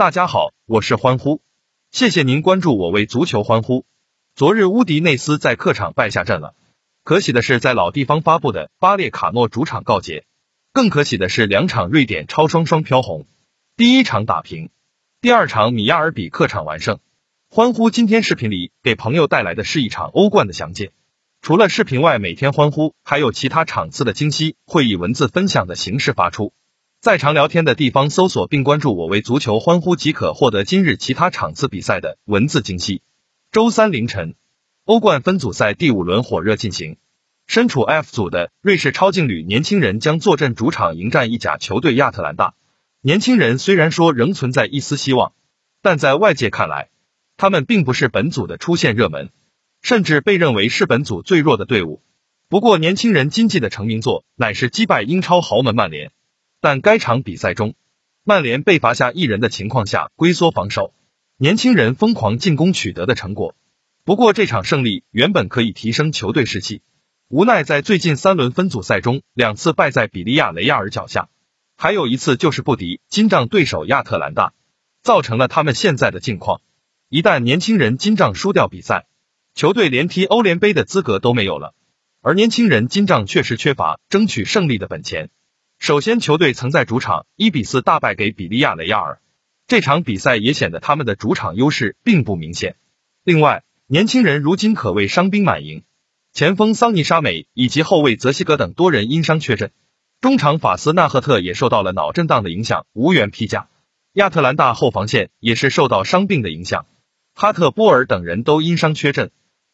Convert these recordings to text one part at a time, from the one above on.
大家好，我是欢呼，谢谢您关注我为足球欢呼。昨日乌迪内斯在客场败下阵了，可喜的是在老地方发布的巴列卡诺主场告捷，更可喜的是两场瑞典超双双飘红，第一场打平，第二场米亚尔比客场完胜。欢呼今天视频里给朋友带来的是一场欧冠的详解。除了视频外，每天欢呼还有其他场次的惊喜会以文字分享的形式发出，在常聊天的地方搜索并关注我为足球欢呼即可获得今日其他场次比赛的文字惊喜。周三凌晨，欧冠分组赛第五轮火热进行，身处 F 组的瑞士超劲旅年轻人将坐镇主场迎战意甲球队亚特兰大。年轻人虽然说仍存在一丝希望，但在外界看来，他们并不是本组的出线热门。甚至被认为是本组最弱的队伍。不过，年轻人今季的成名作乃是击败英超豪门曼联。但该场比赛中，曼联被罚下一人的情况下龟缩防守，年轻人疯狂进攻取得的成果。不过，这场胜利原本可以提升球队士气，无奈在最近三轮分组赛中两次败在比利亚雷亚尔脚下，还有一次就是不敌金帐对手亚特兰大，造成了他们现在的境况。一旦年轻人金帐输掉比赛，球队连踢欧联杯的资格都没有了，而年轻人金帐确实缺乏争取胜利的本钱。首先，球队曾在主场一比四大败给比利亚雷亚尔，这场比赛也显得他们的主场优势并不明显。另外，年轻人如今可谓伤兵满营，前锋桑尼沙美以及后卫泽西格等多人因伤缺阵，中场法斯纳赫特也受到了脑震荡的影响，无缘披甲。亚特兰大后防线也是受到伤病的影响，哈特波尔等人都因伤缺阵。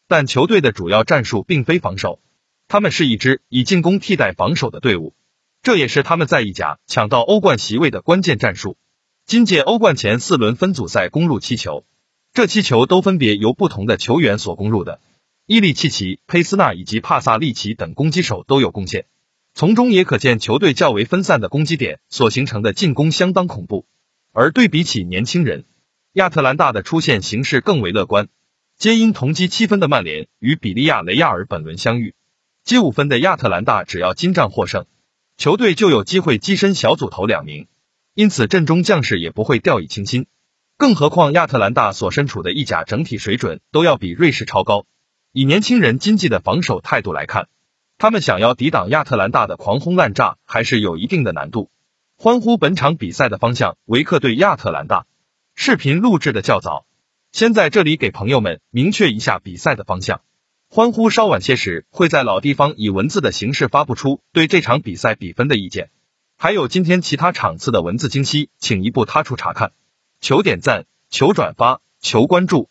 但球队的主要战术并非防守，他们是一支以进攻替代防守的队伍，这也是他们在意甲抢到欧冠席位的关键战术。今届欧冠前四轮分组赛攻入七球，这七球都分别由不同的球员所攻入的，伊利契奇、佩斯纳以及帕萨利奇等攻击手都有贡献。从中也可见球队较为分散的攻击点所形成的进攻相当恐怖。而对比起年轻人，亚特兰大的出线形势更为乐观。皆因同积七分的曼联与比利亚雷亚尔本轮相遇，积五分的亚特兰大只要金战获胜，球队就有机会跻身小组头两名，因此阵中将士也不会掉以轻心。更何况亚特兰大所身处的意甲整体水准都要比瑞士超高，以年轻人经济的防守态度来看，他们想要抵挡亚特兰大的狂轰滥炸还是有一定的难度。欢呼本场比赛的方向，维克对亚特兰大。视频录制的较早。先在这里给朋友们明确一下比赛的方向。欢呼稍晚些时会在老地方以文字的形式发布出对这场比赛比分的意见，还有今天其他场次的文字清晰，请一步他处查看。求点赞，求转发，求关注。